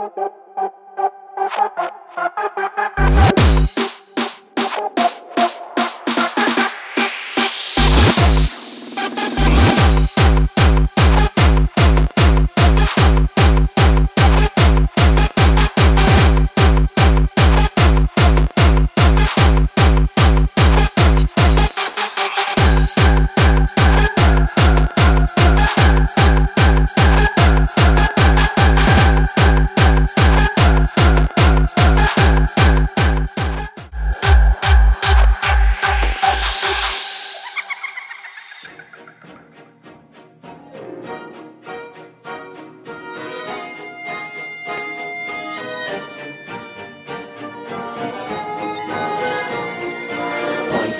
Thank you.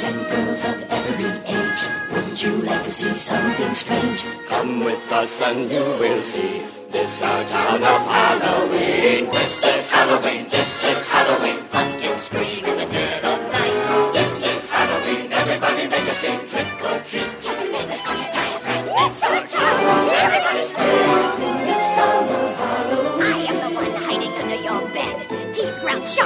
Boys and girls of every age. Wouldn't you like to see something strange? Come with us and you will see. This our town of Halloween. This is Halloween. This is Halloween. Pumpkins scream in the dead of night. This is Halloween. Everybody make a scene. Trick or treat.